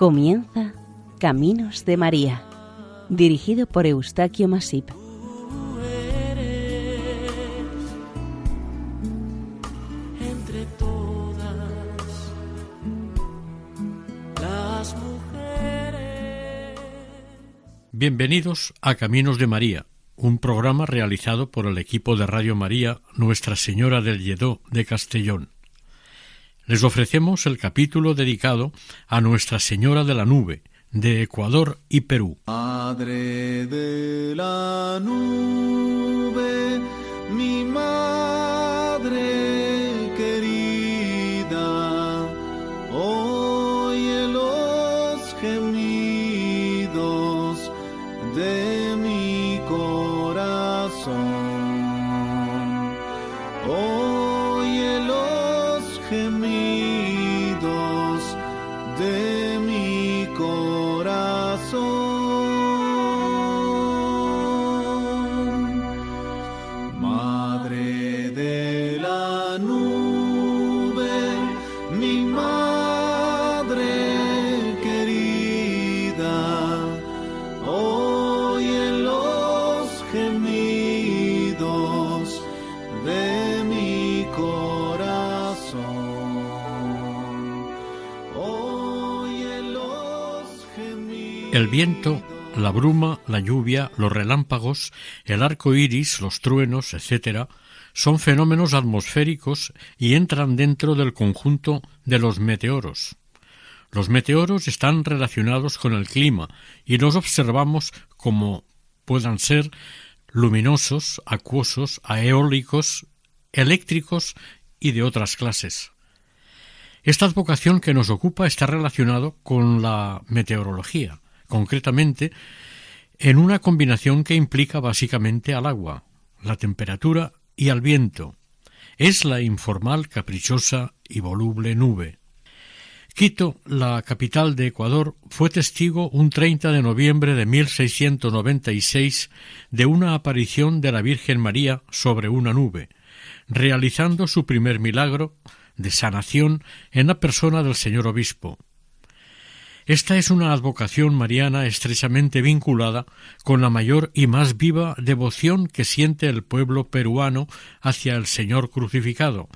Comienza Caminos de María, dirigido por Eustaquio Masip. Tú eres entre todas las mujeres. Bienvenidos a Caminos de María, un programa realizado por el equipo de Radio María Nuestra Señora del Lledó de Castellón. Les ofrecemos el capítulo dedicado a Nuestra Señora de la Nube, de Ecuador y Perú. El viento, la bruma, la lluvia, los relámpagos, el arco iris, los truenos, etc., son fenómenos atmosféricos y entran dentro del conjunto de los meteoros. Los meteoros están relacionados con el clima y los observamos como puedan ser luminosos, acuosos, aeólicos, eléctricos y de otras clases. Esta advocación que nos ocupa está relacionado con la meteorología, concretamente en una combinación que implica básicamente al agua, la temperatura y al viento. Es la informal, caprichosa y voluble nube. Quito, la capital de Ecuador, fue testigo un 30 de noviembre de 1696 de una aparición de la Virgen María sobre una nube, realizando su primer milagro de sanación en la persona del señor obispo. Esta es una advocación mariana estrechamente vinculada con la mayor y más viva devoción que siente el pueblo peruano hacia el Señor crucificado,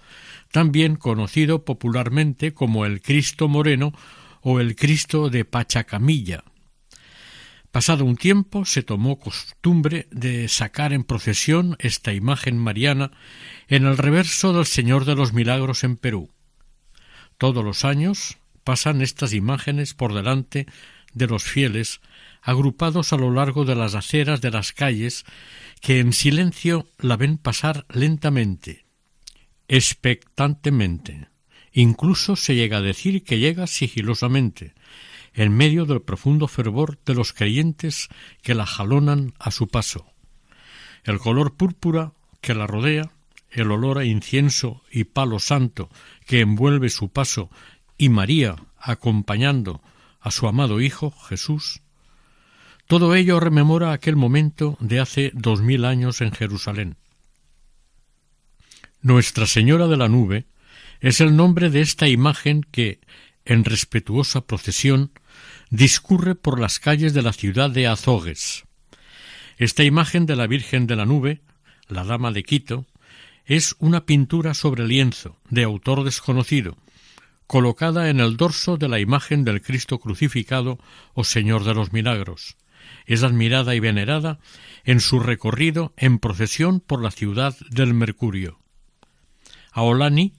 también conocido popularmente como el Cristo Moreno o el Cristo de Pachacamilla. Pasado un tiempo se tomó costumbre de sacar en procesión esta imagen mariana en el reverso del Señor de los Milagros en Perú. Todos los años pasan estas imágenes por delante de los fieles agrupados a lo largo de las aceras de las calles que en silencio la ven pasar lentamente, expectantemente. Incluso se llega a decir que llega sigilosamente, en medio del profundo fervor de los creyentes que la jalonan a su paso. El color púrpura que la rodea, el olor a incienso y palo santo que envuelve su paso y María acompañando a su amado Hijo Jesús, todo ello rememora aquel momento de hace dos mil años en Jerusalén. Nuestra Señora de la Nube es el nombre de esta imagen que, en respetuosa procesión, discurre por las calles de la ciudad de Azogues. Esta imagen de la Virgen de la Nube, la Dama de Quito, es una pintura sobre lienzo, de autor desconocido, colocada en el dorso de la imagen del Cristo crucificado o Señor de los Milagros. Es admirada y venerada en su recorrido en procesión por la ciudad del Mercurio. Aolani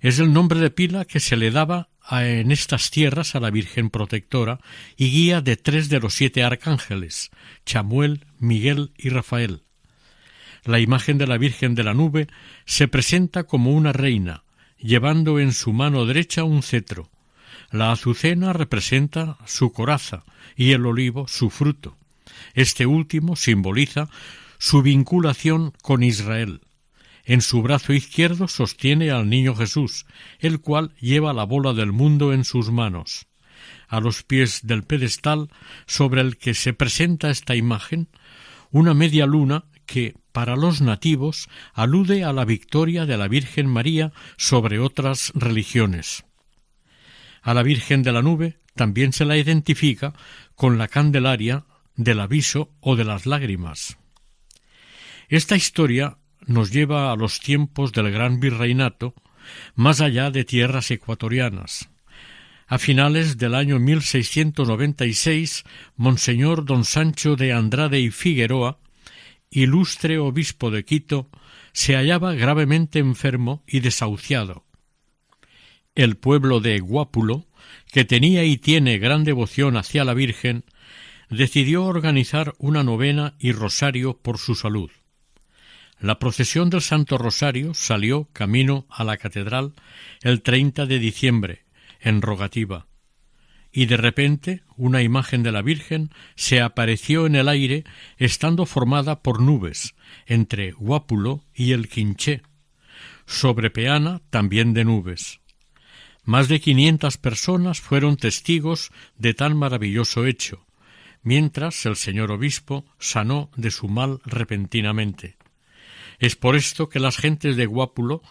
es el nombre de pila que se le daba en estas tierras a la Virgen protectora y guía de tres de los siete arcángeles, Chamuel, Miguel y Rafael. La imagen de la Virgen de la Nube se presenta como una reina, llevando en su mano derecha un cetro. La azucena representa su coraza y el olivo su fruto. Este último simboliza su vinculación con Israel. En su brazo izquierdo sostiene al niño Jesús, el cual lleva la bola del mundo en sus manos. A los pies del pedestal sobre el que se presenta esta imagen, una media luna que, para los nativos, alude a la victoria de la Virgen María sobre otras religiones. A la Virgen de la Nube también se la identifica con la Candelaria del aviso o de las lágrimas. Esta historia nos lleva a los tiempos del gran virreinato, más allá de tierras ecuatorianas. A finales del año 1696, Monseñor don Sancho de Andrade y Figueroa, ilustre obispo de Quito, se hallaba gravemente enfermo y desahuciado. El pueblo de Guápulo, que tenía y tiene gran devoción hacia la Virgen, decidió organizar una novena y rosario por su salud. La procesión del Santo Rosario salió camino a la catedral el 30 de diciembre, en rogativa, y de repente una imagen de la Virgen se apareció en el aire estando formada por nubes entre Guápulo y el Quinché, sobre peana también de nubes. Más de quinientas personas fueron testigos de tan maravilloso hecho, mientras el señor obispo sanó de su mal repentinamente. Es por esto que las gentes de Guápulo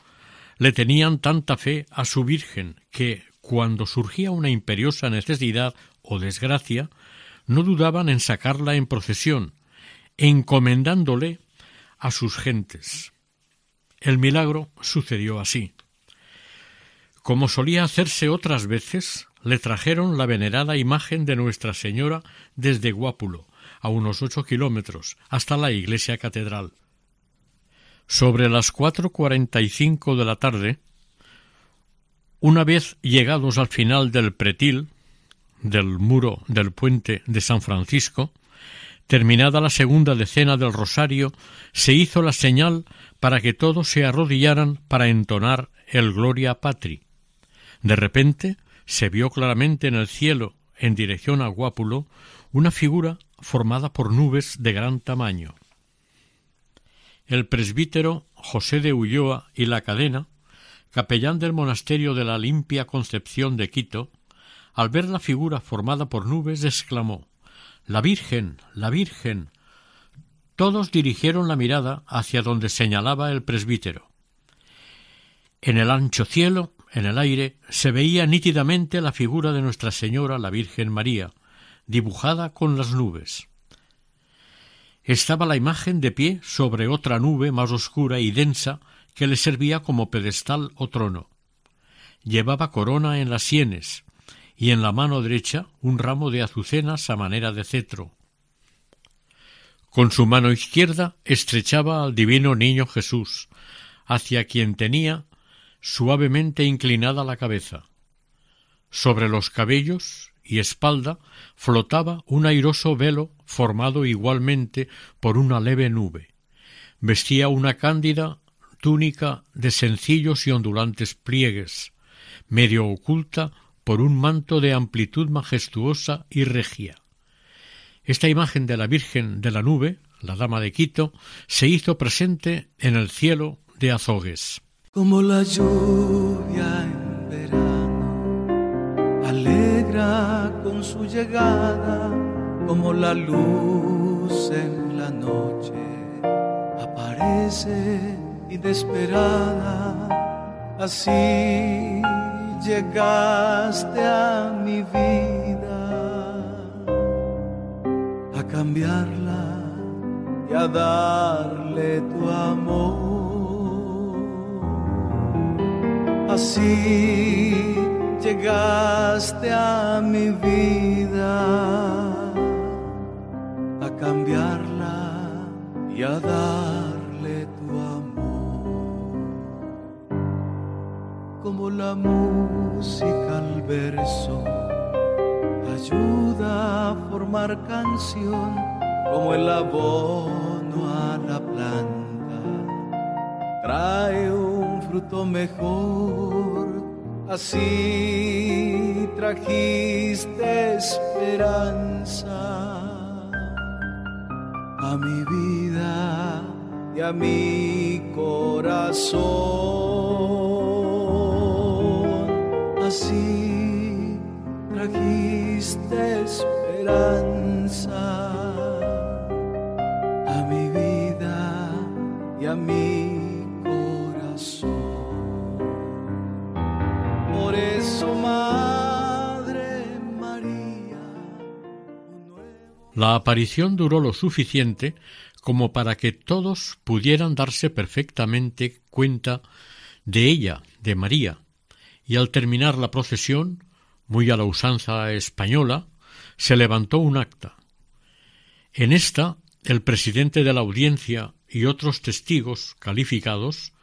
le tenían tanta fe a su Virgen que, cuando surgía una imperiosa necesidad o desgracia, no dudaban en sacarla en procesión, encomendándole a sus gentes. El milagro sucedió así. Como solía hacerse otras veces, le trajeron la venerada imagen de Nuestra Señora desde Guápulo, a unos ocho kilómetros, hasta la iglesia catedral. Sobre las cuatro cuarenta y cinco de la tarde, una vez llegados al final del pretil, del muro del puente de San Francisco, terminada la segunda decena del rosario, se hizo la señal para que todos se arrodillaran para entonar el Gloria Patri. De repente se vio claramente en el cielo, en dirección a Guápulo, una figura formada por nubes de gran tamaño el presbítero José de Ulloa y la cadena, capellán del monasterio de la Limpia Concepción de Quito, al ver la figura formada por nubes, exclamó La Virgen, la Virgen. Todos dirigieron la mirada hacia donde señalaba el presbítero. En el ancho cielo, en el aire, se veía nítidamente la figura de Nuestra Señora la Virgen María, dibujada con las nubes estaba la imagen de pie sobre otra nube más oscura y densa que le servía como pedestal o trono. Llevaba corona en las sienes y en la mano derecha un ramo de azucenas a manera de cetro. Con su mano izquierda estrechaba al divino niño Jesús, hacia quien tenía suavemente inclinada la cabeza. Sobre los cabellos y espalda flotaba un airoso velo formado igualmente por una leve nube. Vestía una cándida túnica de sencillos y ondulantes pliegues, medio oculta por un manto de amplitud majestuosa y regia. Esta imagen de la Virgen de la Nube, la Dama de Quito, se hizo presente en el cielo de Azogues. Como la lluvia en verano, alegra con su llegada como la luz en la noche, aparece inesperada, así llegaste a mi vida, a cambiarla y a darle tu amor. Así llegaste a mi vida. Cambiarla y a darle Como la música al verso ayuda a formar canción, como el abono a la planta trae un fruto mejor. Así trajiste esperanza a mi vida y a mi corazón así trajiste esperanza a mi vida y a mi corazón. Por eso, Madre María. La aparición duró lo suficiente como para que todos pudieran darse perfectamente cuenta de ella, de María, y al terminar la procesión, muy a la usanza española, se levantó un acta. En esta, el presidente de la audiencia y otros testigos calificados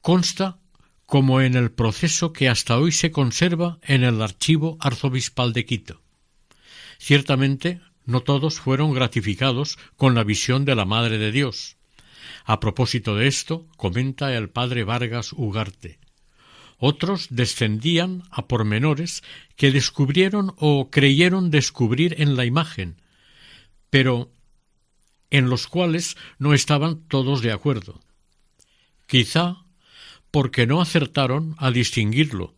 consta como en el proceso que hasta hoy se conserva en el archivo arzobispal de Quito. Ciertamente, no todos fueron gratificados con la visión de la Madre de Dios. A propósito de esto, comenta el padre Vargas Ugarte. Otros descendían a pormenores que descubrieron o creyeron descubrir en la imagen, pero en los cuales no estaban todos de acuerdo. Quizá porque no acertaron a distinguirlo,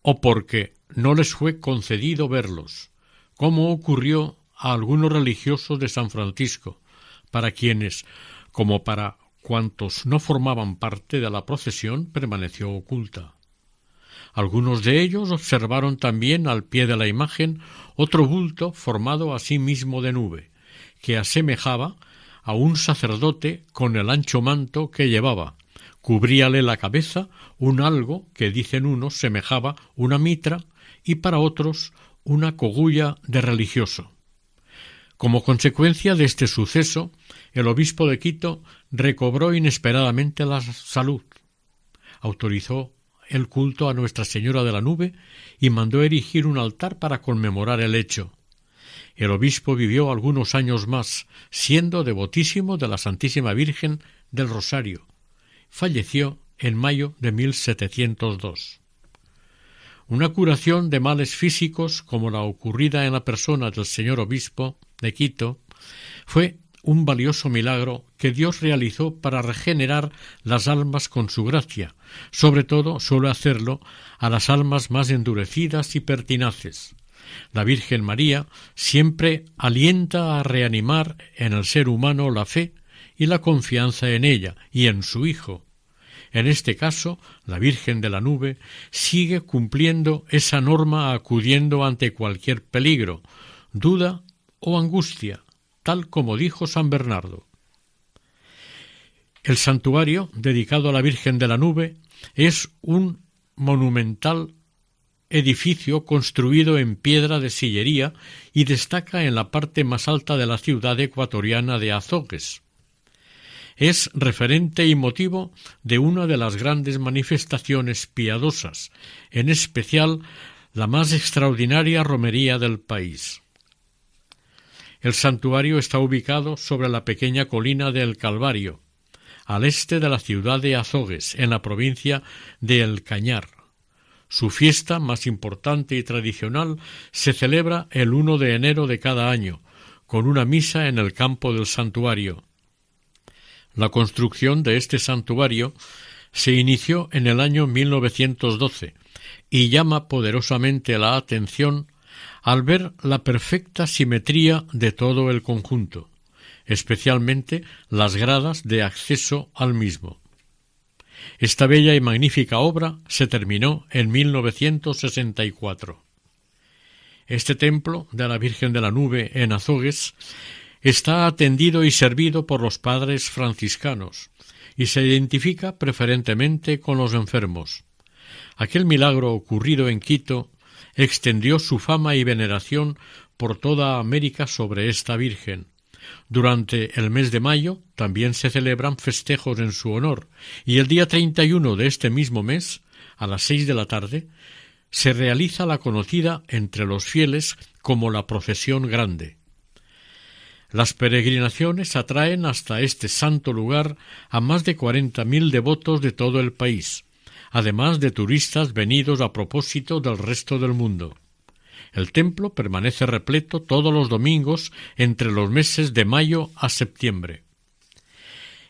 o porque no les fue concedido verlos, como ocurrió a algunos religiosos de San Francisco, para quienes, como para cuantos no formaban parte de la procesión, permaneció oculta. Algunos de ellos observaron también al pie de la imagen otro bulto formado a sí de nube, que asemejaba a un sacerdote con el ancho manto que llevaba, cubríale la cabeza un algo que dicen unos semejaba una mitra y para otros una cogulla de religioso. Como consecuencia de este suceso, el obispo de Quito recobró inesperadamente la salud, autorizó el culto a Nuestra Señora de la Nube y mandó erigir un altar para conmemorar el hecho. El obispo vivió algunos años más, siendo devotísimo de la Santísima Virgen del Rosario. Falleció en mayo de 1702. Una curación de males físicos como la ocurrida en la persona del señor obispo de Quito fue un valioso milagro que Dios realizó para regenerar las almas con su gracia. Sobre todo suele hacerlo a las almas más endurecidas y pertinaces. La Virgen María siempre alienta a reanimar en el ser humano la fe y la confianza en ella y en su Hijo, en este caso, la Virgen de la Nube sigue cumpliendo esa norma acudiendo ante cualquier peligro, duda o angustia, tal como dijo San Bernardo. El santuario, dedicado a la Virgen de la Nube, es un monumental edificio construido en piedra de sillería y destaca en la parte más alta de la ciudad ecuatoriana de Azogues es referente y motivo de una de las grandes manifestaciones piadosas, en especial la más extraordinaria romería del país. El santuario está ubicado sobre la pequeña colina del Calvario, al este de la ciudad de Azogues, en la provincia de El Cañar. Su fiesta más importante y tradicional se celebra el 1 de enero de cada año, con una misa en el campo del santuario, la construcción de este santuario se inició en el año 1912 y llama poderosamente la atención al ver la perfecta simetría de todo el conjunto, especialmente las gradas de acceso al mismo. Esta bella y magnífica obra se terminó en 1964. Este templo de la Virgen de la Nube en Azogues está atendido y servido por los padres franciscanos y se identifica preferentemente con los enfermos. Aquel milagro ocurrido en Quito extendió su fama y veneración por toda América sobre esta Virgen. Durante el mes de mayo también se celebran festejos en su honor, y el día treinta y uno de este mismo mes, a las seis de la tarde, se realiza la conocida entre los fieles como la procesión grande. Las peregrinaciones atraen hasta este santo lugar a más de cuarenta mil devotos de todo el país, además de turistas venidos a propósito del resto del mundo. El templo permanece repleto todos los domingos entre los meses de mayo a septiembre.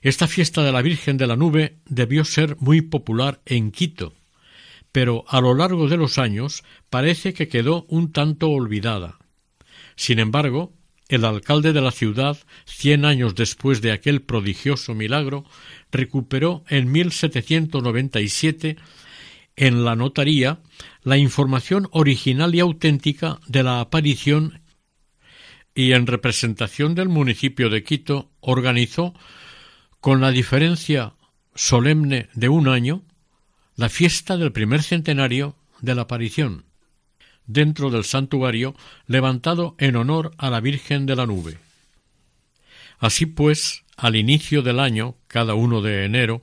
Esta fiesta de la Virgen de la Nube debió ser muy popular en Quito, pero a lo largo de los años parece que quedó un tanto olvidada. Sin embargo, el alcalde de la ciudad, cien años después de aquel prodigioso milagro, recuperó en 1797 en la notaría la información original y auténtica de la aparición y en representación del municipio de Quito organizó, con la diferencia solemne de un año, la fiesta del primer centenario de la aparición, dentro del santuario levantado en honor a la Virgen de la Nube. Así pues, al inicio del año, cada uno de enero,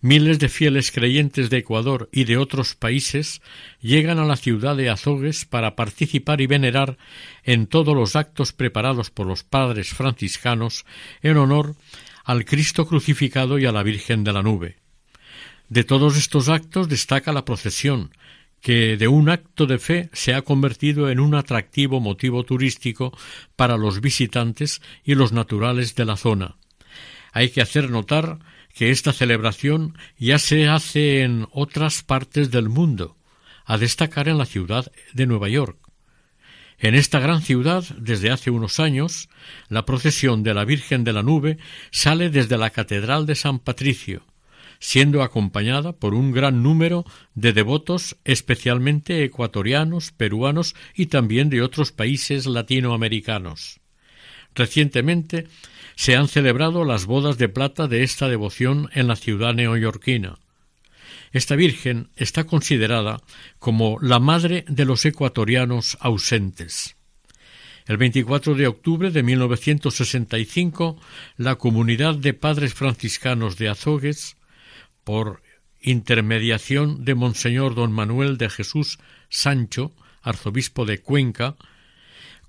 miles de fieles creyentes de Ecuador y de otros países llegan a la ciudad de Azogues para participar y venerar en todos los actos preparados por los padres franciscanos en honor al Cristo crucificado y a la Virgen de la Nube. De todos estos actos destaca la procesión, que de un acto de fe se ha convertido en un atractivo motivo turístico para los visitantes y los naturales de la zona. Hay que hacer notar que esta celebración ya se hace en otras partes del mundo, a destacar en la ciudad de Nueva York. En esta gran ciudad, desde hace unos años, la procesión de la Virgen de la Nube sale desde la Catedral de San Patricio, siendo acompañada por un gran número de devotos especialmente ecuatorianos, peruanos y también de otros países latinoamericanos. Recientemente se han celebrado las bodas de plata de esta devoción en la ciudad neoyorquina. Esta Virgen está considerada como la madre de los ecuatorianos ausentes. El 24 de octubre de 1965, la comunidad de padres franciscanos de Azogues por intermediación de Monseñor don Manuel de Jesús Sancho, arzobispo de Cuenca,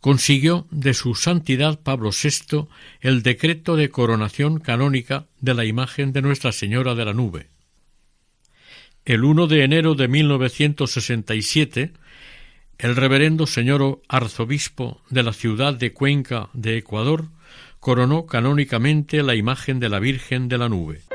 consiguió de su santidad Pablo VI el decreto de coronación canónica de la imagen de Nuestra Señora de la Nube. El 1 de enero de 1967, el reverendo señor arzobispo de la ciudad de Cuenca de Ecuador coronó canónicamente la imagen de la Virgen de la Nube.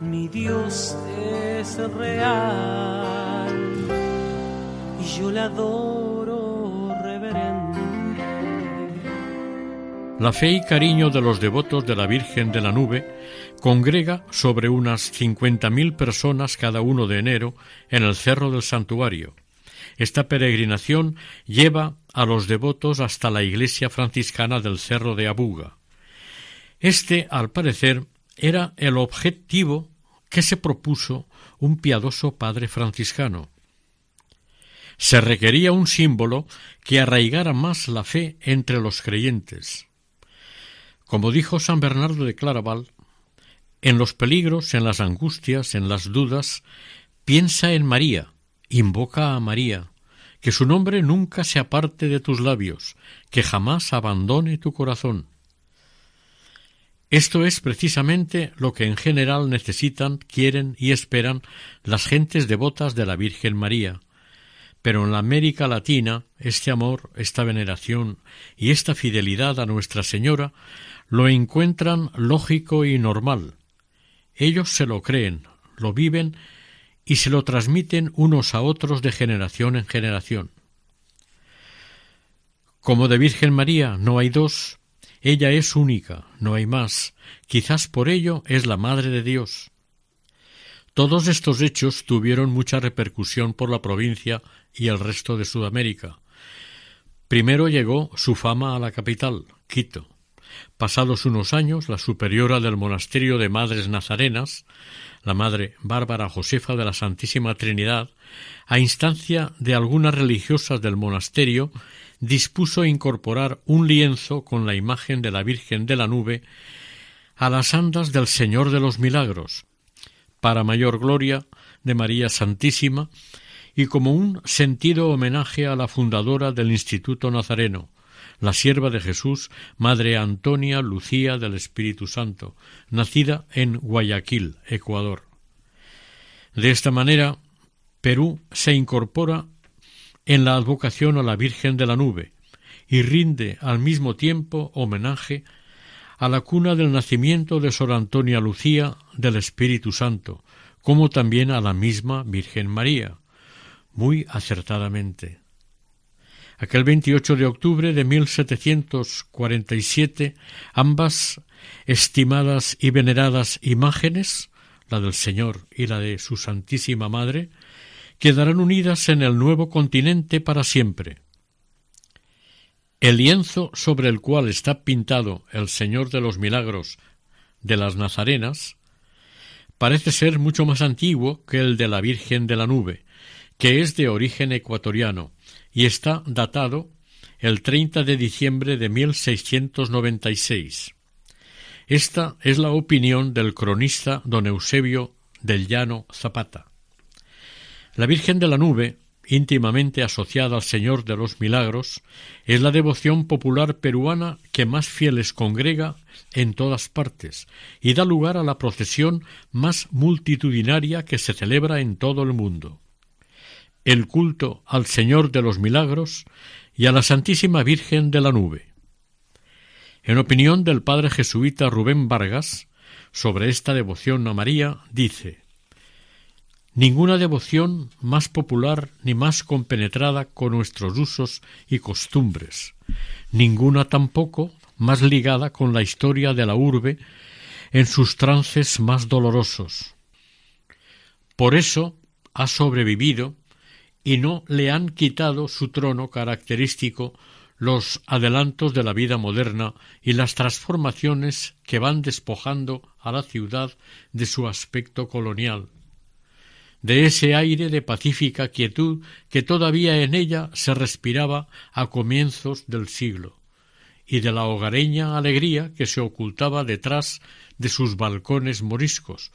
Mi Dios es real y yo le adoro reverente. La fe y cariño de los devotos de la Virgen de la Nube congrega sobre unas cincuenta mil personas cada uno de enero en el Cerro del Santuario. Esta peregrinación lleva a los devotos hasta la iglesia franciscana del Cerro de Abuga. Este, al parecer, era el objetivo que se propuso un piadoso padre franciscano. Se requería un símbolo que arraigara más la fe entre los creyentes. Como dijo San Bernardo de Claraval, en los peligros, en las angustias, en las dudas, piensa en María, invoca a María, que su nombre nunca se aparte de tus labios, que jamás abandone tu corazón. Esto es precisamente lo que en general necesitan, quieren y esperan las gentes devotas de la Virgen María. Pero en la América Latina este amor, esta veneración y esta fidelidad a Nuestra Señora lo encuentran lógico y normal. Ellos se lo creen, lo viven y se lo transmiten unos a otros de generación en generación. Como de Virgen María no hay dos, ella es única, no hay más, quizás por ello es la Madre de Dios. Todos estos hechos tuvieron mucha repercusión por la provincia y el resto de Sudamérica. Primero llegó su fama a la capital, Quito. Pasados unos años, la superiora del monasterio de Madres Nazarenas, la Madre Bárbara Josefa de la Santísima Trinidad, a instancia de algunas religiosas del monasterio, dispuso incorporar un lienzo con la imagen de la Virgen de la Nube a las andas del Señor de los Milagros, para mayor gloria de María Santísima y como un sentido homenaje a la fundadora del Instituto Nazareno, la sierva de Jesús, Madre Antonia Lucía del Espíritu Santo, nacida en Guayaquil, Ecuador. De esta manera, Perú se incorpora en la advocación a la Virgen de la Nube y rinde al mismo tiempo homenaje a la cuna del nacimiento de Sor Antonia Lucía del Espíritu Santo, como también a la misma Virgen María, muy acertadamente. Aquel 28 de octubre de 1747, ambas estimadas y veneradas imágenes, la del Señor y la de su Santísima Madre, quedarán unidas en el nuevo continente para siempre, el lienzo sobre el cual está pintado el Señor de los Milagros de las Nazarenas parece ser mucho más antiguo que el de la Virgen de la Nube, que es de origen ecuatoriano y está datado el 30 de diciembre de 1696. Esta es la opinión del cronista don Eusebio del Llano Zapata. La Virgen de la Nube íntimamente asociada al Señor de los Milagros, es la devoción popular peruana que más fieles congrega en todas partes y da lugar a la procesión más multitudinaria que se celebra en todo el mundo. El culto al Señor de los Milagros y a la Santísima Virgen de la Nube. En opinión del padre jesuita Rubén Vargas, sobre esta devoción a María, dice Ninguna devoción más popular ni más compenetrada con nuestros usos y costumbres, ninguna tampoco más ligada con la historia de la urbe en sus trances más dolorosos. Por eso ha sobrevivido y no le han quitado su trono característico los adelantos de la vida moderna y las transformaciones que van despojando a la ciudad de su aspecto colonial de ese aire de pacífica quietud que todavía en ella se respiraba a comienzos del siglo, y de la hogareña alegría que se ocultaba detrás de sus balcones moriscos,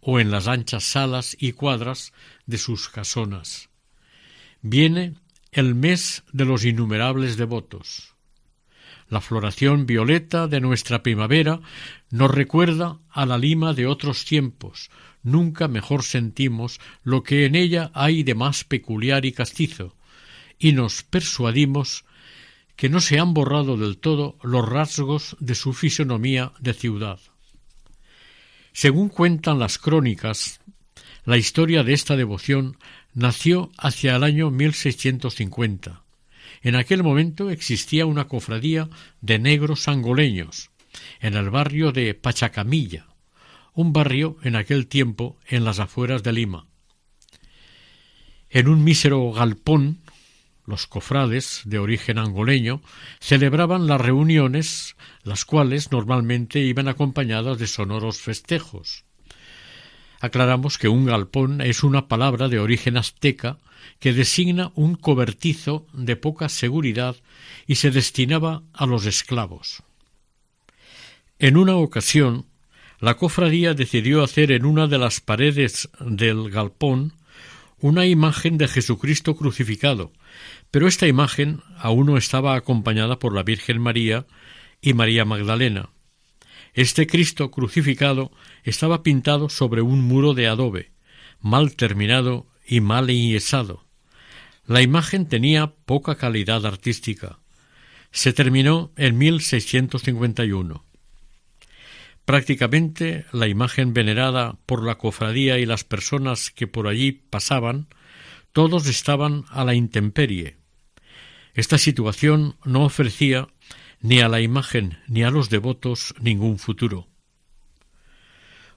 o en las anchas salas y cuadras de sus casonas. Viene el mes de los innumerables devotos. La floración violeta de nuestra primavera nos recuerda a la lima de otros tiempos, nunca mejor sentimos lo que en ella hay de más peculiar y castizo, y nos persuadimos que no se han borrado del todo los rasgos de su fisonomía de ciudad. Según cuentan las crónicas, la historia de esta devoción nació hacia el año 1650. En aquel momento existía una cofradía de negros angoleños en el barrio de Pachacamilla, un barrio en aquel tiempo en las afueras de Lima. En un mísero galpón, los cofrades, de origen angoleño, celebraban las reuniones, las cuales normalmente iban acompañadas de sonoros festejos. Aclaramos que un galpón es una palabra de origen azteca que designa un cobertizo de poca seguridad y se destinaba a los esclavos. En una ocasión, la cofradía decidió hacer en una de las paredes del galpón una imagen de Jesucristo crucificado, pero esta imagen aún no estaba acompañada por la Virgen María y María Magdalena. Este Cristo crucificado estaba pintado sobre un muro de adobe, mal terminado y mal enyesado. La imagen tenía poca calidad artística. Se terminó en 1651. Prácticamente la imagen venerada por la cofradía y las personas que por allí pasaban, todos estaban a la intemperie. Esta situación no ofrecía ni a la imagen ni a los devotos ningún futuro.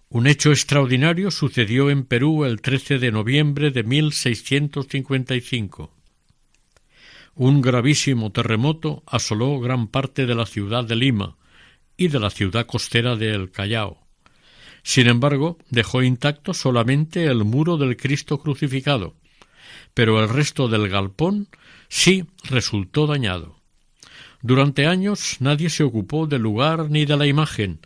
Un hecho extraordinario sucedió en Perú el 13 de noviembre de 1655. Un gravísimo terremoto asoló gran parte de la ciudad de Lima, y de la ciudad costera de El Callao. Sin embargo, dejó intacto solamente el muro del Cristo crucificado, pero el resto del galpón sí resultó dañado. Durante años nadie se ocupó del lugar ni de la imagen,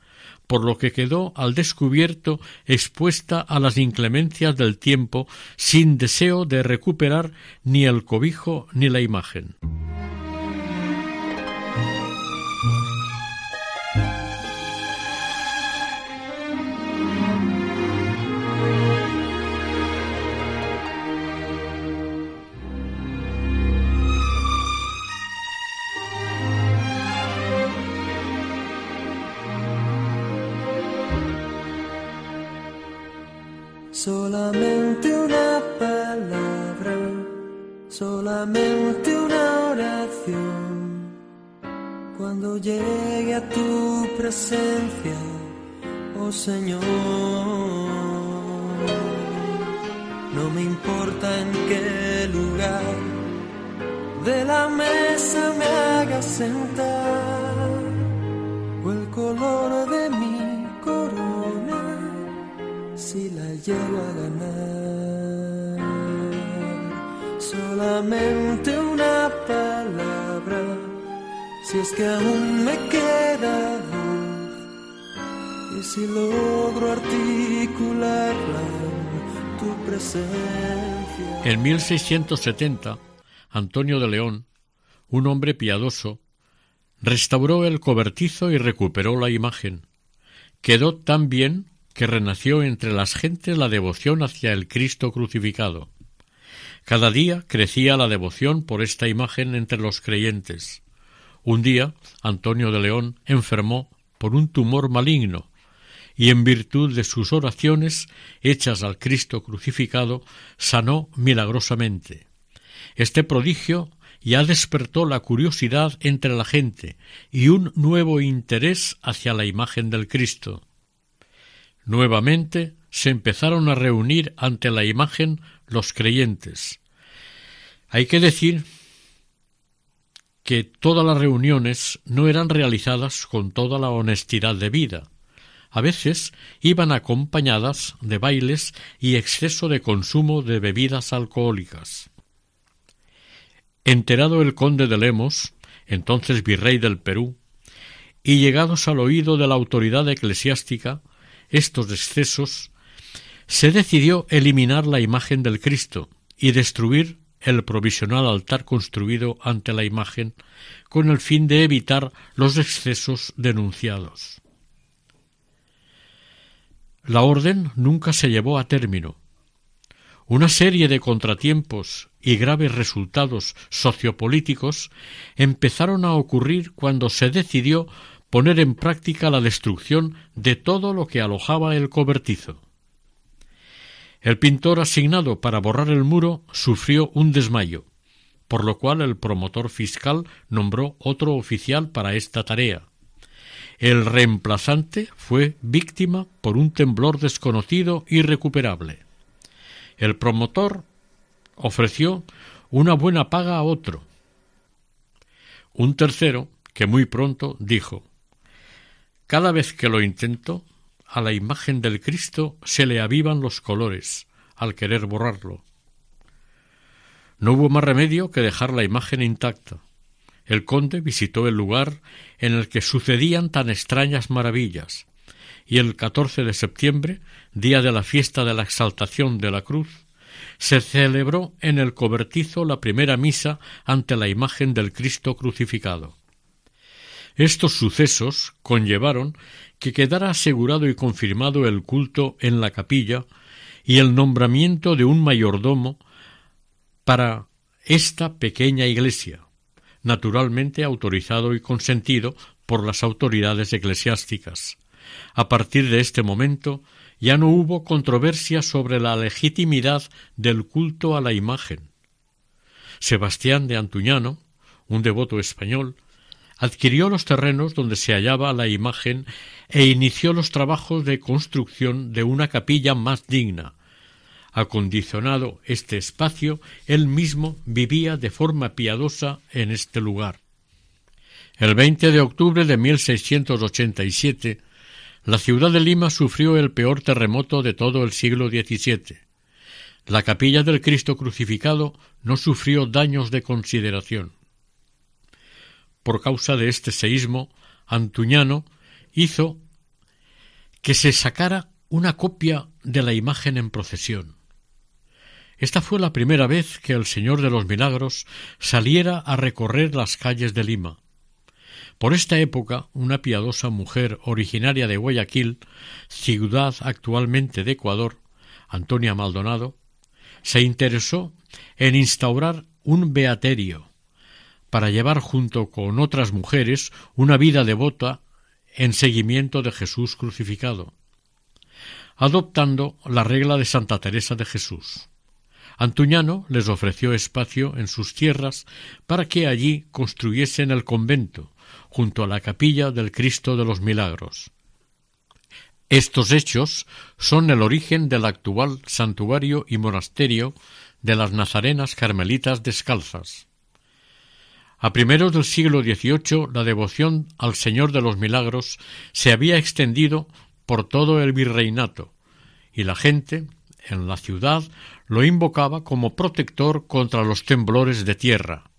por lo que quedó al descubierto expuesta a las inclemencias del tiempo sin deseo de recuperar ni el cobijo ni la imagen. Solamente una oración. Cuando llegue a tu presencia, oh Señor, no me importa en qué lugar de la mesa me haga sentar o el color de mi corona si la llego a ganar. Una palabra, si es que aún me queda y si logro articularla en tu presencia. En 1670, Antonio de León, un hombre piadoso, restauró el cobertizo y recuperó la imagen. Quedó tan bien que renació entre las gentes la devoción hacia el Cristo crucificado. Cada día crecía la devoción por esta imagen entre los creyentes. Un día Antonio de León enfermó por un tumor maligno y en virtud de sus oraciones hechas al Cristo crucificado sanó milagrosamente. Este prodigio ya despertó la curiosidad entre la gente y un nuevo interés hacia la imagen del Cristo. Nuevamente se empezaron a reunir ante la imagen los creyentes. Hay que decir que todas las reuniones no eran realizadas con toda la honestidad de vida. A veces iban acompañadas de bailes y exceso de consumo de bebidas alcohólicas. Enterado el conde de Lemos, entonces virrey del Perú, y llegados al oído de la autoridad eclesiástica, estos excesos, se decidió eliminar la imagen del Cristo y destruir el provisional altar construido ante la imagen con el fin de evitar los excesos denunciados. La orden nunca se llevó a término. Una serie de contratiempos y graves resultados sociopolíticos empezaron a ocurrir cuando se decidió poner en práctica la destrucción de todo lo que alojaba el cobertizo. El pintor asignado para borrar el muro sufrió un desmayo, por lo cual el promotor fiscal nombró otro oficial para esta tarea. El reemplazante fue víctima por un temblor desconocido irrecuperable. El promotor ofreció una buena paga a otro. Un tercero, que muy pronto dijo cada vez que lo intento, a la imagen del Cristo se le avivan los colores al querer borrarlo. No hubo más remedio que dejar la imagen intacta. El conde visitó el lugar en el que sucedían tan extrañas maravillas, y el 14 de septiembre, día de la fiesta de la exaltación de la cruz, se celebró en el cobertizo la primera misa ante la imagen del Cristo crucificado. Estos sucesos conllevaron que quedara asegurado y confirmado el culto en la capilla y el nombramiento de un mayordomo para esta pequeña iglesia, naturalmente autorizado y consentido por las autoridades eclesiásticas, A partir de este momento ya no hubo controversia sobre la legitimidad del culto a la imagen. Sebastián de Antuñano, un devoto español, adquirió los terrenos donde se hallaba la imagen e inició los trabajos de construcción de una capilla más digna. Acondicionado este espacio, él mismo vivía de forma piadosa en este lugar. El 20 de octubre de 1687, la ciudad de Lima sufrió el peor terremoto de todo el siglo XVII. La capilla del Cristo crucificado no sufrió daños de consideración. Por causa de este seísmo, Antuñano hizo que se sacara una copia de la imagen en procesión. Esta fue la primera vez que el Señor de los Milagros saliera a recorrer las calles de Lima. Por esta época, una piadosa mujer originaria de Guayaquil, ciudad actualmente de Ecuador, Antonia Maldonado, se interesó en instaurar un beaterio para llevar junto con otras mujeres una vida devota en seguimiento de Jesús crucificado, adoptando la regla de Santa Teresa de Jesús. Antuñano les ofreció espacio en sus tierras para que allí construyesen el convento, junto a la capilla del Cristo de los Milagros. Estos hechos son el origen del actual santuario y monasterio de las Nazarenas Carmelitas Descalzas. A primeros del siglo XVIII la devoción al Señor de los Milagros se había extendido por todo el virreinato, y la gente, en la ciudad, lo invocaba como protector contra los temblores de tierra.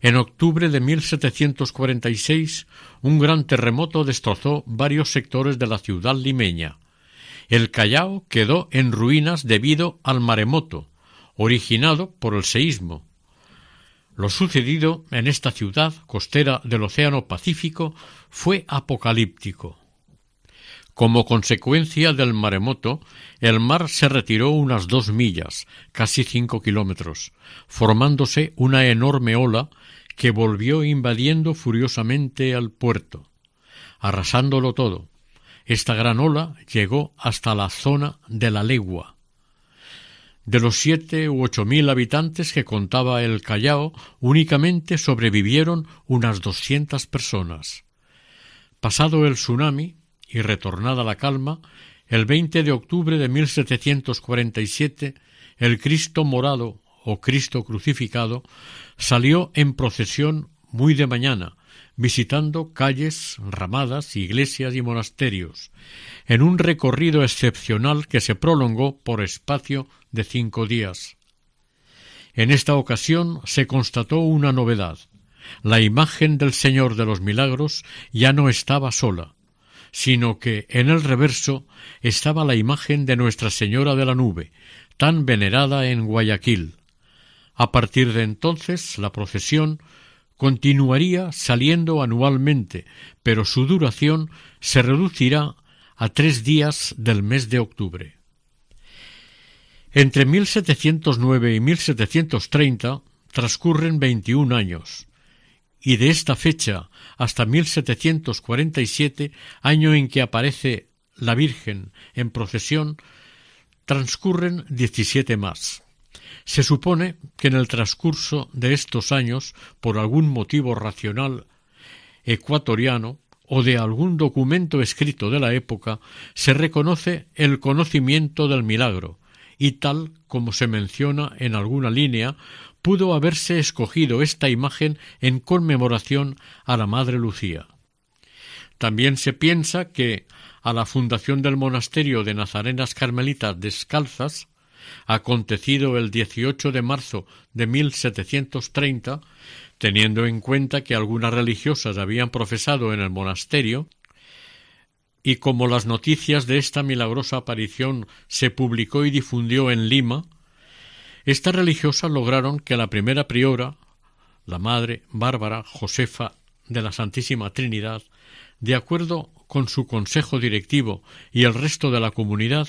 En octubre de 1746, un gran terremoto destrozó varios sectores de la ciudad limeña. El Callao quedó en ruinas debido al maremoto, originado por el seísmo. Lo sucedido en esta ciudad costera del Océano Pacífico fue apocalíptico. Como consecuencia del maremoto, el mar se retiró unas dos millas, casi cinco kilómetros, formándose una enorme ola que volvió invadiendo furiosamente al puerto, arrasándolo todo. Esta gran ola llegó hasta la zona de la legua. De los siete u ocho mil habitantes que contaba el Callao, únicamente sobrevivieron unas doscientas personas. Pasado el tsunami y retornada la calma, el 20 de octubre de 1747, el Cristo morado o Cristo crucificado, salió en procesión muy de mañana, visitando calles, ramadas, iglesias y monasterios, en un recorrido excepcional que se prolongó por espacio de cinco días. En esta ocasión se constató una novedad. La imagen del Señor de los Milagros ya no estaba sola, sino que en el reverso estaba la imagen de Nuestra Señora de la Nube, tan venerada en Guayaquil. A partir de entonces la procesión continuaría saliendo anualmente, pero su duración se reducirá a tres días del mes de octubre. Entre 1709 y 1730 transcurren veintiún años, y de esta fecha hasta 1747, año en que aparece la Virgen en procesión, transcurren diecisiete más. Se supone que en el transcurso de estos años, por algún motivo racional ecuatoriano o de algún documento escrito de la época, se reconoce el conocimiento del milagro, y tal como se menciona en alguna línea, pudo haberse escogido esta imagen en conmemoración a la Madre Lucía. También se piensa que a la fundación del monasterio de Nazarenas Carmelitas Descalzas acontecido el 18 de marzo de 1730, teniendo en cuenta que algunas religiosas habían profesado en el monasterio, y como las noticias de esta milagrosa aparición se publicó y difundió en Lima, estas religiosas lograron que la primera priora, la madre Bárbara Josefa de la Santísima Trinidad, de acuerdo con su consejo directivo y el resto de la comunidad,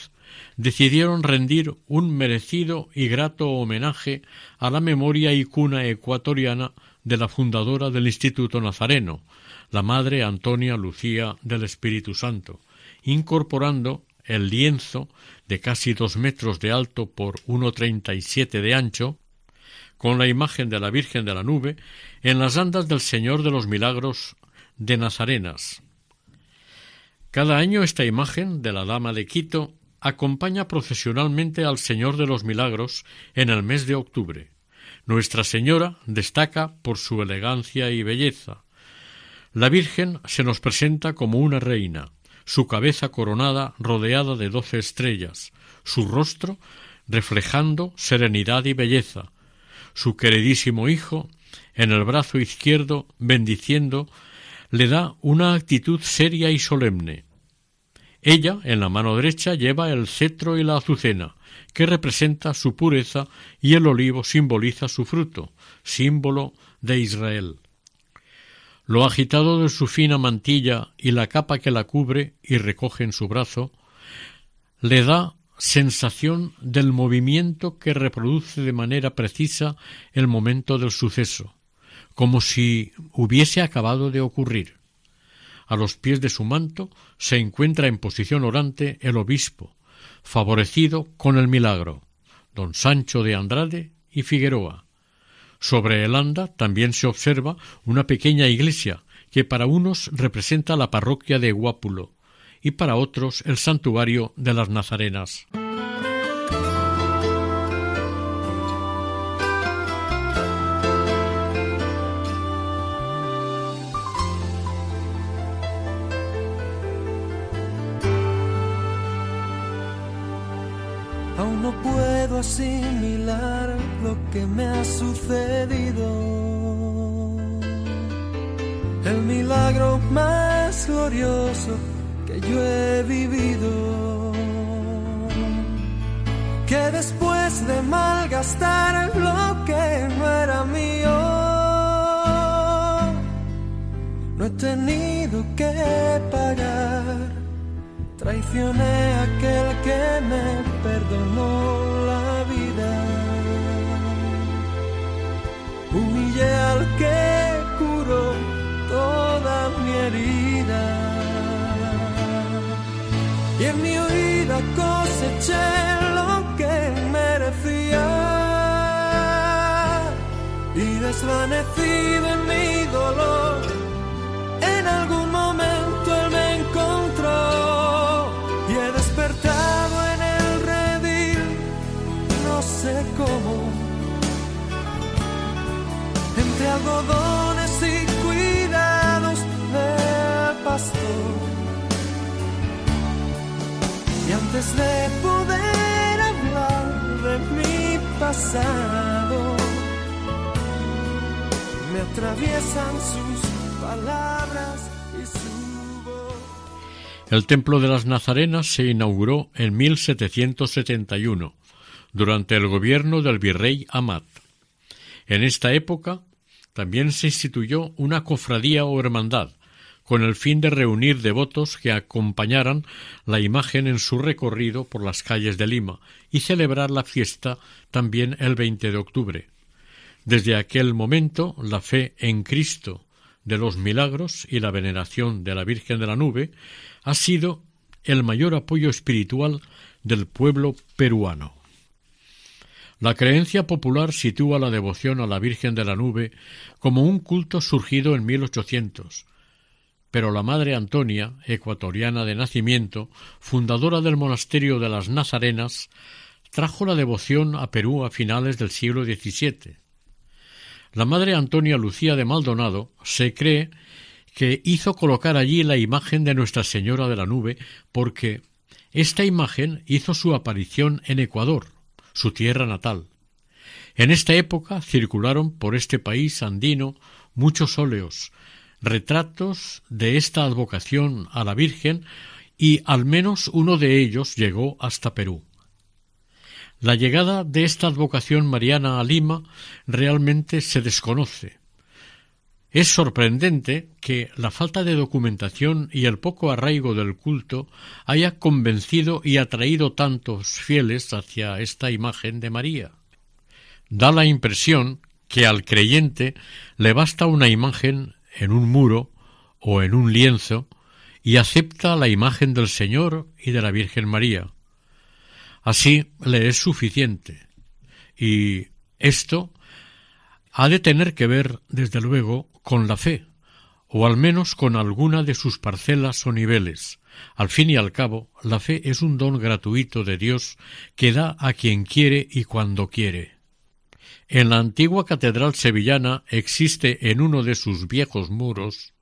decidieron rendir un merecido y grato homenaje a la memoria y cuna ecuatoriana de la fundadora del Instituto Nazareno, la Madre Antonia Lucía del Espíritu Santo, incorporando el lienzo de casi dos metros de alto por uno treinta y siete de ancho, con la imagen de la Virgen de la Nube en las andas del Señor de los Milagros de Nazarenas. Cada año esta imagen de la Dama de Quito acompaña procesionalmente al Señor de los Milagros en el mes de octubre. Nuestra Señora destaca por su elegancia y belleza. La Virgen se nos presenta como una reina, su cabeza coronada rodeada de doce estrellas, su rostro reflejando serenidad y belleza, su queridísimo Hijo en el brazo izquierdo bendiciendo le da una actitud seria y solemne. Ella, en la mano derecha, lleva el cetro y la azucena, que representa su pureza, y el olivo simboliza su fruto, símbolo de Israel. Lo agitado de su fina mantilla y la capa que la cubre y recoge en su brazo, le da sensación del movimiento que reproduce de manera precisa el momento del suceso, como si hubiese acabado de ocurrir. A los pies de su manto se encuentra en posición orante el obispo, favorecido con el milagro, don Sancho de Andrade y Figueroa. Sobre el anda también se observa una pequeña iglesia que para unos representa la parroquia de Guápulo y para otros el santuario de las Nazarenas. Que me ha sucedido. El milagro más glorioso que yo he vivido. Que después de malgastar lo que no era mío, no he tenido que pagar. Traicioné a aquel que me perdonó al que curó toda mi herida. Y en mi huida coseché lo que merecía. Y desvanecido en mi dolor, y cuidados de pastor. Y antes de poder hablar de mi pasado, me atraviesan sus palabras y su voz. El Templo de las Nazarenas se inauguró en 1771, durante el gobierno del virrey Amat. En esta época también se instituyó una cofradía o hermandad, con el fin de reunir devotos que acompañaran la imagen en su recorrido por las calles de Lima y celebrar la fiesta también el 20 de octubre. Desde aquel momento la fe en Cristo de los milagros y la veneración de la Virgen de la Nube ha sido el mayor apoyo espiritual del pueblo peruano. La creencia popular sitúa la devoción a la Virgen de la Nube como un culto surgido en 1800, pero la Madre Antonia, ecuatoriana de nacimiento, fundadora del monasterio de las Nazarenas, trajo la devoción a Perú a finales del siglo XVII. La Madre Antonia Lucía de Maldonado se cree que hizo colocar allí la imagen de Nuestra Señora de la Nube porque esta imagen hizo su aparición en Ecuador su tierra natal. En esta época circularon por este país andino muchos óleos, retratos de esta advocación a la Virgen y al menos uno de ellos llegó hasta Perú. La llegada de esta advocación mariana a Lima realmente se desconoce. Es sorprendente que la falta de documentación y el poco arraigo del culto haya convencido y atraído tantos fieles hacia esta imagen de María. Da la impresión que al creyente le basta una imagen en un muro o en un lienzo y acepta la imagen del Señor y de la Virgen María. Así le es suficiente. Y esto ha de tener que ver, desde luego, con la fe, o al menos con alguna de sus parcelas o niveles. Al fin y al cabo, la fe es un don gratuito de Dios que da a quien quiere y cuando quiere. En la antigua catedral sevillana existe en uno de sus viejos muros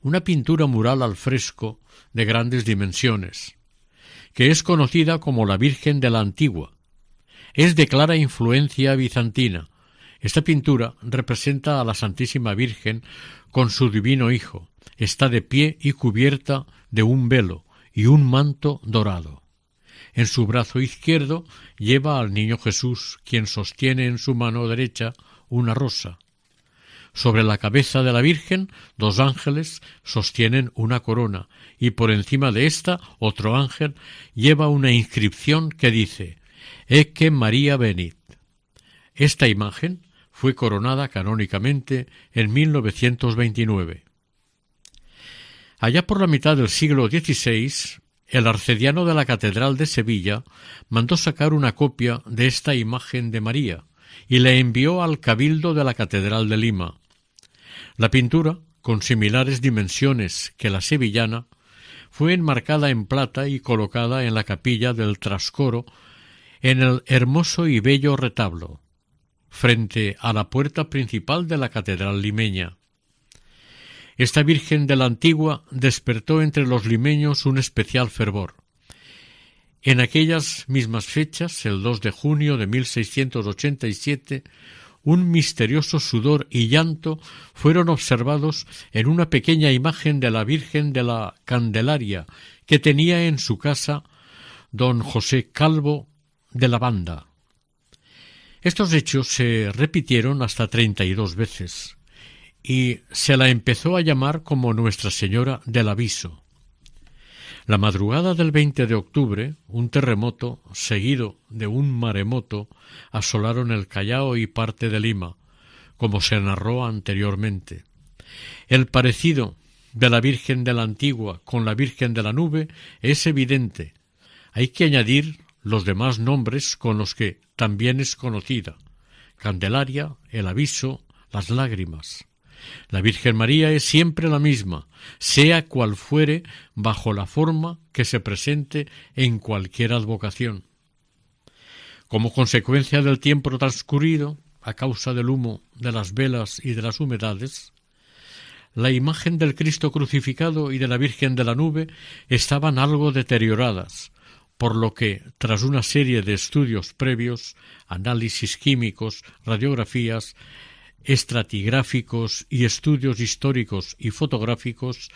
una pintura mural al fresco de grandes dimensiones, que es conocida como la Virgen de la Antigua. Es de clara influencia bizantina. Esta pintura representa a la Santísima Virgen con su divino Hijo. Está de pie y cubierta de un velo y un manto dorado. En su brazo izquierdo lleva al niño Jesús, quien sostiene en su mano derecha una rosa. Sobre la cabeza de la Virgen dos ángeles sostienen una corona y por encima de ésta otro ángel lleva una inscripción que dice Ecce María venit. Esta imagen fue coronada canónicamente en 1929. Allá por la mitad del siglo XVI, el arcediano de la Catedral de Sevilla mandó sacar una copia de esta imagen de María y la envió al Cabildo de la Catedral de Lima. La pintura, con similares dimensiones que la sevillana, fue enmarcada en plata y colocada en la capilla del trascoro en el hermoso y bello retablo, frente a la puerta principal de la catedral limeña. Esta Virgen de la Antigua despertó entre los limeños un especial fervor. En aquellas mismas fechas, el 2 de junio de 1687, un misterioso sudor y llanto fueron observados en una pequeña imagen de la Virgen de la Candelaria que tenía en su casa don José Calvo de la Banda. Estos hechos se repitieron hasta treinta y dos veces y se la empezó a llamar como Nuestra Señora del Aviso. La madrugada del 20 de octubre, un terremoto, seguido de un maremoto, asolaron el Callao y parte de Lima, como se narró anteriormente. El parecido de la Virgen de la Antigua con la Virgen de la Nube es evidente. Hay que añadir los demás nombres con los que también es conocida Candelaria, el aviso, las lágrimas. La Virgen María es siempre la misma, sea cual fuere, bajo la forma que se presente en cualquier advocación. Como consecuencia del tiempo transcurrido, a causa del humo, de las velas y de las humedades, la imagen del Cristo crucificado y de la Virgen de la nube estaban algo deterioradas, por lo que, tras una serie de estudios previos, análisis químicos, radiografías, estratigráficos y estudios históricos y fotográficos,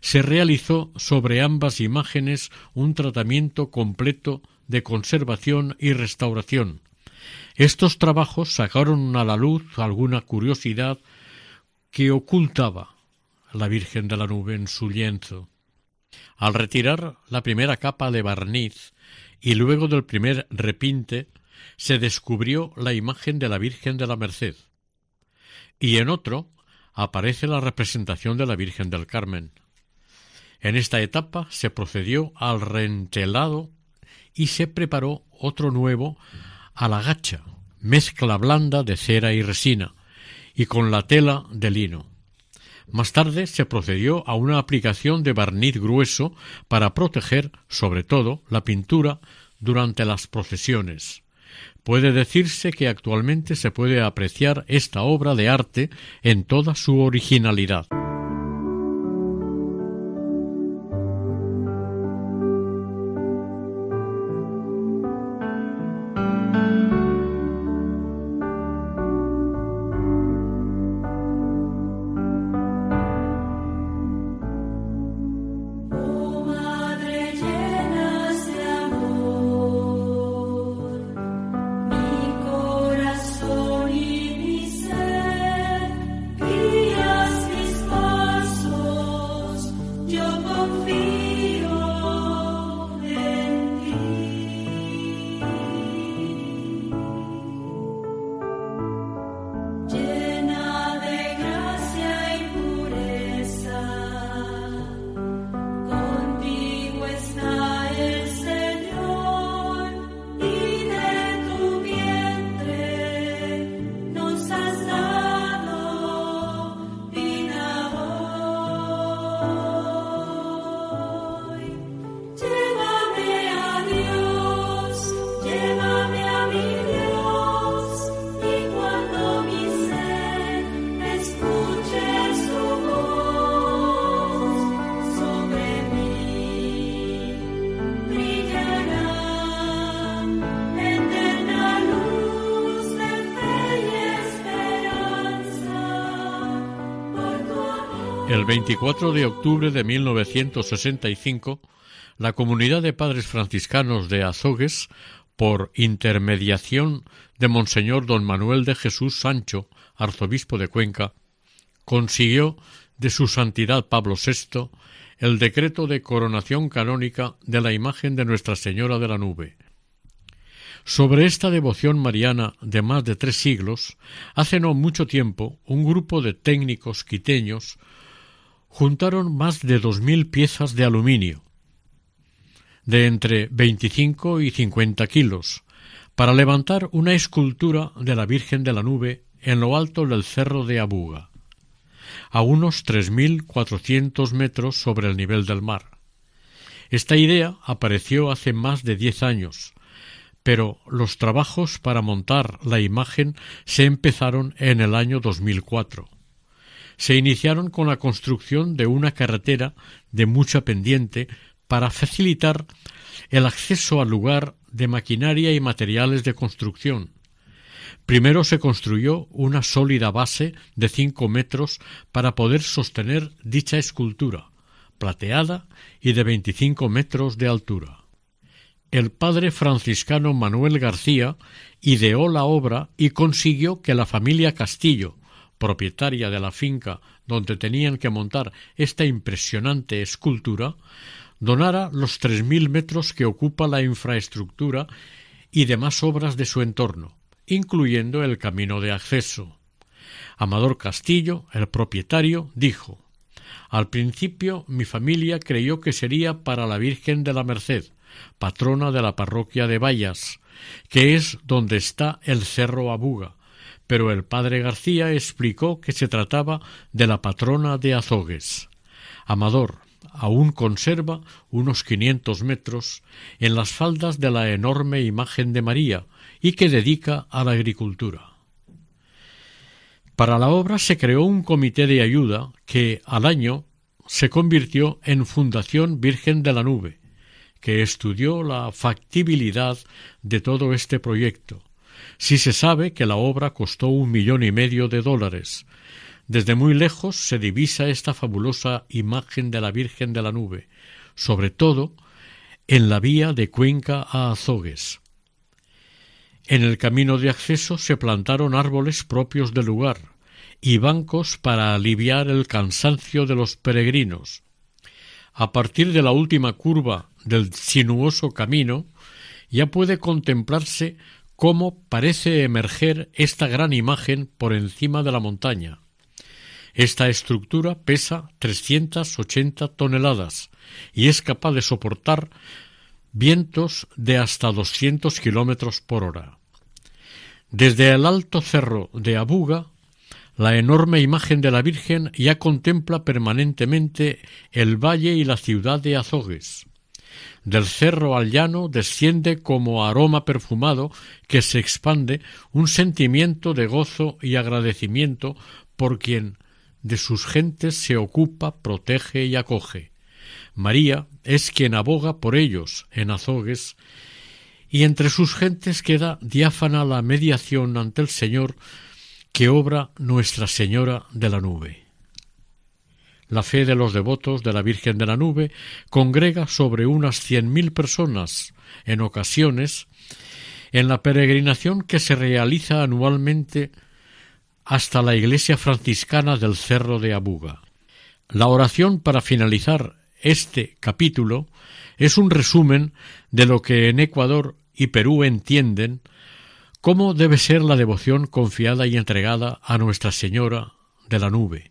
se realizó sobre ambas imágenes un tratamiento completo de conservación y restauración. Estos trabajos sacaron a la luz alguna curiosidad que ocultaba la Virgen de la Nube en su lienzo. Al retirar la primera capa de barniz y luego del primer repinte, se descubrió la imagen de la Virgen de la Merced, y en otro aparece la representación de la Virgen del Carmen. En esta etapa se procedió al rentelado y se preparó otro nuevo a la gacha, mezcla blanda de cera y resina, y con la tela de lino. Más tarde se procedió a una aplicación de barniz grueso para proteger, sobre todo, la pintura durante las procesiones. Puede decirse que actualmente se puede apreciar esta obra de arte en toda su originalidad. 24 de octubre de 1965, la comunidad de padres franciscanos de Azogues, por intermediación de Monseñor don Manuel de Jesús Sancho, arzobispo de Cuenca, consiguió de su santidad Pablo VI el decreto de coronación canónica de la imagen de Nuestra Señora de la Nube. Sobre esta devoción mariana de más de tres siglos, hace no mucho tiempo, un grupo de técnicos quiteños juntaron más de dos mil piezas de aluminio, de entre veinticinco y cincuenta kilos, para levantar una escultura de la Virgen de la Nube en lo alto del cerro de Abuga a unos tres mil cuatrocientos metros sobre el nivel del mar. Esta idea apareció hace más de diez años, pero los trabajos para montar la imagen se empezaron en el año 2004. Se iniciaron con la construcción de una carretera de mucha pendiente para facilitar el acceso al lugar de maquinaria y materiales de construcción, Primero se construyó una sólida base de cinco metros para poder sostener dicha escultura, plateada y de veinticinco metros de altura. El padre franciscano Manuel García ideó la obra y consiguió que la familia Castillo, propietaria de la finca donde tenían que montar esta impresionante escultura, donara los tres mil metros que ocupa la infraestructura y demás obras de su entorno, incluyendo el camino de acceso. Amador Castillo, el propietario, dijo Al principio mi familia creyó que sería para la Virgen de la Merced, patrona de la parroquia de Vallas, que es donde está el cerro Abuga, pero el padre García explicó que se trataba de la patrona de Azogues. Amador aún conserva unos quinientos metros en las faldas de la enorme imagen de María, y que dedica a la agricultura. Para la obra se creó un comité de ayuda que al año se convirtió en Fundación Virgen de la Nube, que estudió la factibilidad de todo este proyecto. Si se sabe que la obra costó un millón y medio de dólares. Desde muy lejos se divisa esta fabulosa imagen de la Virgen de la Nube, sobre todo en la vía de Cuenca a Azogues. En el camino de acceso se plantaron árboles propios del lugar y bancos para aliviar el cansancio de los peregrinos. A partir de la última curva del sinuoso camino ya puede contemplarse cómo parece emerger esta gran imagen por encima de la montaña. Esta estructura pesa trescientas ochenta toneladas y es capaz de soportar vientos de hasta doscientos kilómetros por hora. Desde el alto cerro de Abuga, la enorme imagen de la Virgen ya contempla permanentemente el valle y la ciudad de Azogues. Del cerro al llano desciende como aroma perfumado que se expande un sentimiento de gozo y agradecimiento por quien de sus gentes se ocupa, protege y acoge. María es quien aboga por ellos en Azogues, y entre sus gentes queda diáfana la mediación ante el Señor que obra Nuestra Señora de la Nube. La fe de los devotos de la Virgen de la Nube congrega sobre unas cien mil personas, en ocasiones, en la peregrinación que se realiza anualmente hasta la iglesia franciscana del Cerro de Abuga. La oración para finalizar este capítulo es un resumen de lo que en Ecuador y Perú entienden cómo debe ser la devoción confiada y entregada a Nuestra Señora de la Nube,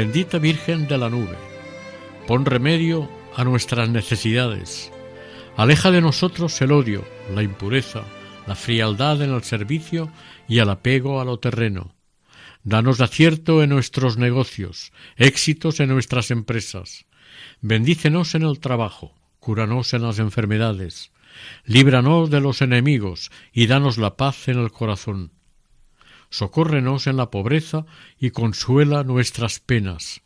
Bendita Virgen de la nube, pon remedio a nuestras necesidades. Aleja de nosotros el odio, la impureza, la frialdad en el servicio y el apego a lo terreno. Danos acierto en nuestros negocios, éxitos en nuestras empresas. Bendícenos en el trabajo, cúranos en las enfermedades, líbranos de los enemigos y danos la paz en el corazón. Socórrenos en la pobreza y consuela nuestras penas.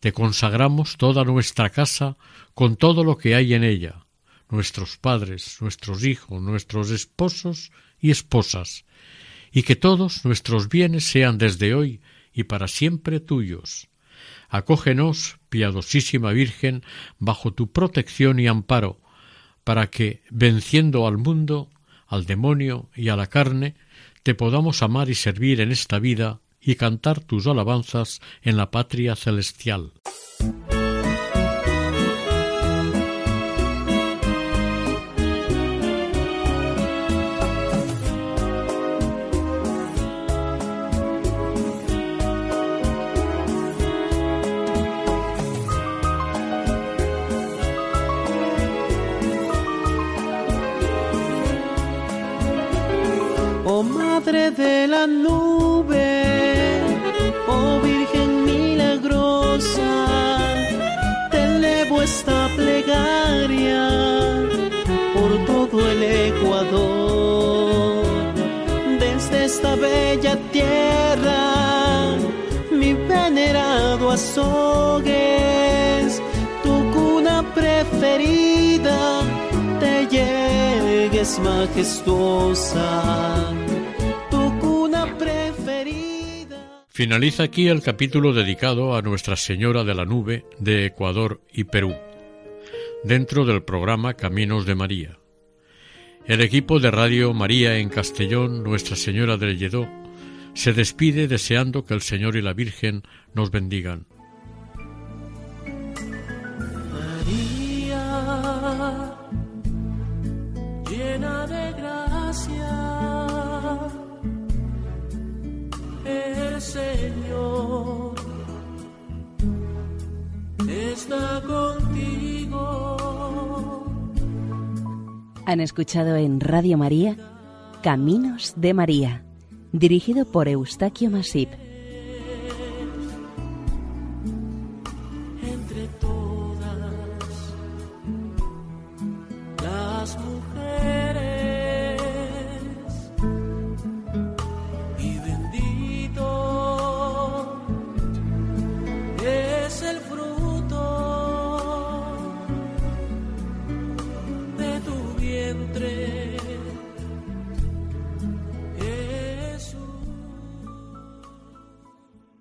Te consagramos toda nuestra casa con todo lo que hay en ella, nuestros padres, nuestros hijos, nuestros esposos y esposas, y que todos nuestros bienes sean desde hoy y para siempre tuyos. Acógenos, piadosísima Virgen, bajo tu protección y amparo, para que, venciendo al mundo, al demonio y a la carne, te podamos amar y servir en esta vida y cantar tus alabanzas en la patria celestial. Tu cuna preferida, te llegues majestuosa Finaliza aquí el capítulo dedicado a Nuestra Señora de la Nube de Ecuador y Perú, dentro del programa Caminos de María. El equipo de Radio María en Castellón, Nuestra Señora del Lledó, se despide deseando que el Señor y la Virgen nos bendigan. María, llena de Señor está contigo. Han escuchado en Radio María Caminos de María, dirigido por Eustaquio Masip